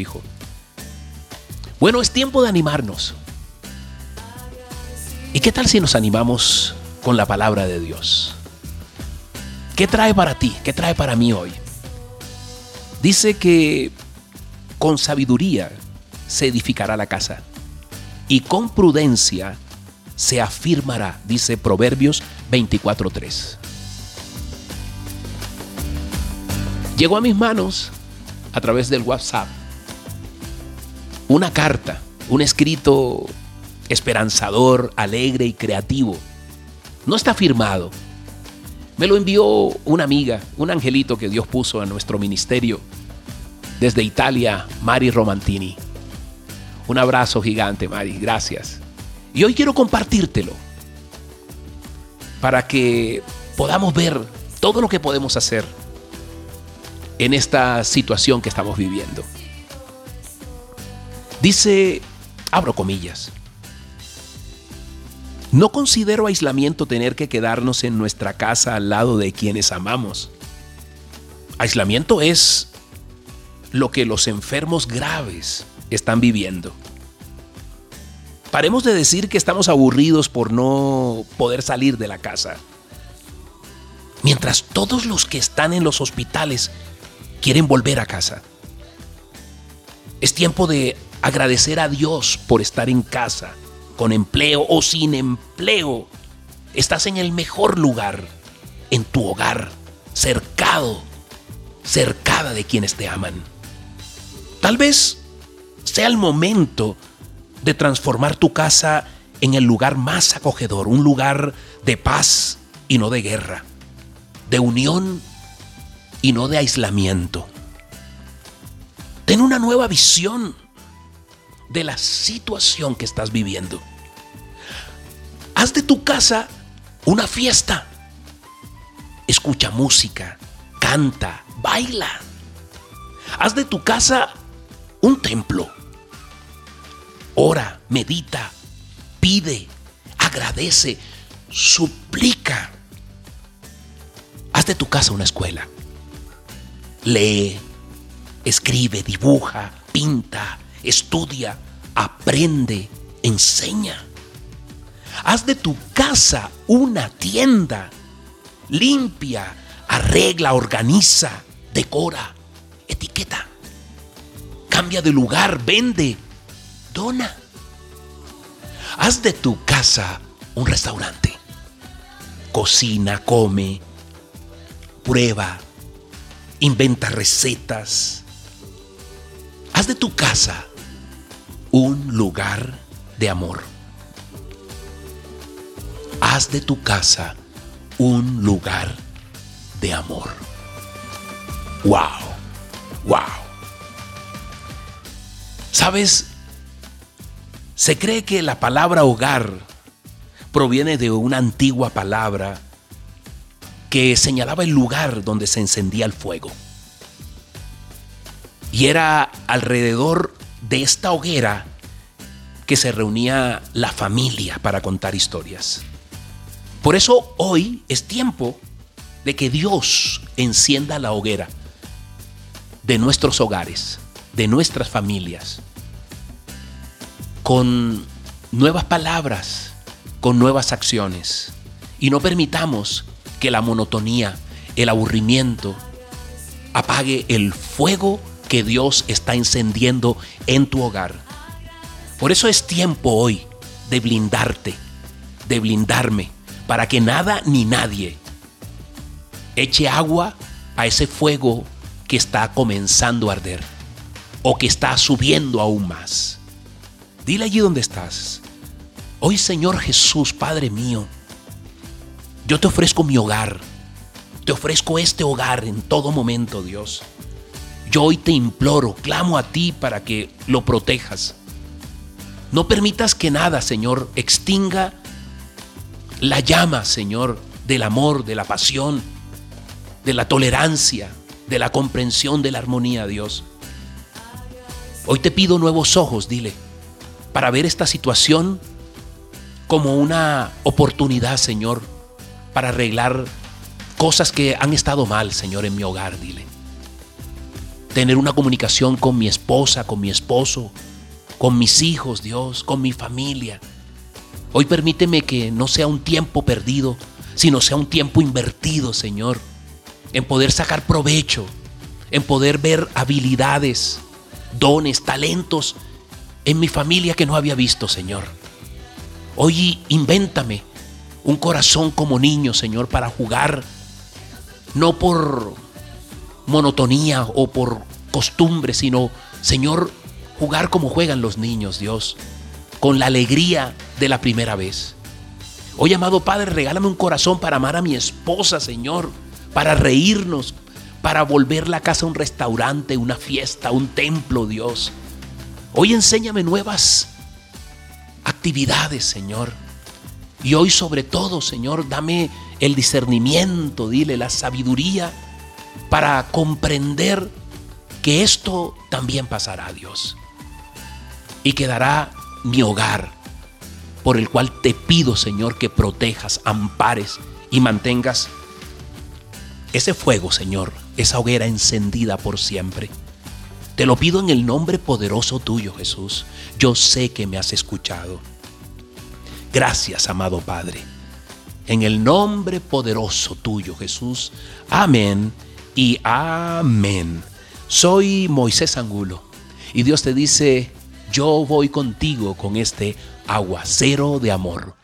hijo. Bueno, es tiempo de animarnos. ¿Y qué tal si nos animamos con la palabra de Dios? ¿Qué trae para ti? ¿Qué trae para mí hoy? Dice que con sabiduría se edificará la casa y con prudencia se afirmará, dice Proverbios 24.3. Llegó a mis manos a través del WhatsApp una carta, un escrito esperanzador, alegre y creativo. No está firmado. Me lo envió una amiga, un angelito que Dios puso en nuestro ministerio desde Italia, Mari Romantini. Un abrazo gigante, Mari, gracias. Y hoy quiero compartírtelo para que podamos ver todo lo que podemos hacer en esta situación que estamos viviendo. Dice, abro comillas, no considero aislamiento tener que quedarnos en nuestra casa al lado de quienes amamos. Aislamiento es lo que los enfermos graves están viviendo. Paremos de decir que estamos aburridos por no poder salir de la casa. Mientras todos los que están en los hospitales quieren volver a casa. Es tiempo de agradecer a Dios por estar en casa con empleo o sin empleo, estás en el mejor lugar, en tu hogar, cercado, cercada de quienes te aman. Tal vez sea el momento de transformar tu casa en el lugar más acogedor, un lugar de paz y no de guerra, de unión y no de aislamiento. Ten una nueva visión de la situación que estás viviendo. Haz de tu casa una fiesta. Escucha música, canta, baila. Haz de tu casa un templo. Ora, medita, pide, agradece, suplica. Haz de tu casa una escuela. Lee, escribe, dibuja, pinta, estudia, aprende, enseña. Haz de tu casa una tienda. Limpia, arregla, organiza, decora, etiqueta. Cambia de lugar, vende, dona. Haz de tu casa un restaurante. Cocina, come, prueba, inventa recetas. Haz de tu casa un lugar de amor. Haz de tu casa un lugar de amor. ¡Wow! ¡Wow! ¿Sabes? Se cree que la palabra hogar proviene de una antigua palabra que señalaba el lugar donde se encendía el fuego. Y era alrededor de esta hoguera que se reunía la familia para contar historias. Por eso hoy es tiempo de que Dios encienda la hoguera de nuestros hogares, de nuestras familias, con nuevas palabras, con nuevas acciones. Y no permitamos que la monotonía, el aburrimiento, apague el fuego que Dios está encendiendo en tu hogar. Por eso es tiempo hoy de blindarte, de blindarme, para que nada ni nadie eche agua a ese fuego que está comenzando a arder o que está subiendo aún más. Dile allí donde estás. Hoy Señor Jesús, Padre mío, yo te ofrezco mi hogar. Te ofrezco este hogar en todo momento, Dios. Yo hoy te imploro, clamo a ti para que lo protejas. No permitas que nada, Señor, extinga la llama, Señor, del amor, de la pasión, de la tolerancia, de la comprensión, de la armonía, Dios. Hoy te pido nuevos ojos, dile, para ver esta situación como una oportunidad, Señor, para arreglar cosas que han estado mal, Señor, en mi hogar, dile. Tener una comunicación con mi esposa, con mi esposo, con mis hijos, Dios, con mi familia. Hoy permíteme que no sea un tiempo perdido, sino sea un tiempo invertido, Señor, en poder sacar provecho, en poder ver habilidades, dones, talentos en mi familia que no había visto, Señor. Hoy invéntame un corazón como niño, Señor, para jugar, no por monotonía o por costumbre, sino, Señor, jugar como juegan los niños, Dios, con la alegría de la primera vez. Hoy, amado Padre, regálame un corazón para amar a mi esposa, Señor, para reírnos, para volver la casa un restaurante, una fiesta, un templo, Dios. Hoy enséñame nuevas actividades, Señor. Y hoy sobre todo, Señor, dame el discernimiento, dile la sabiduría para comprender que esto también pasará, Dios. Y quedará mi hogar, por el cual te pido, Señor, que protejas, ampares y mantengas ese fuego, Señor, esa hoguera encendida por siempre. Te lo pido en el nombre poderoso tuyo, Jesús. Yo sé que me has escuchado. Gracias, amado Padre. En el nombre poderoso tuyo, Jesús. Amén y amén. Soy Moisés Angulo y Dios te dice, yo voy contigo con este aguacero de amor.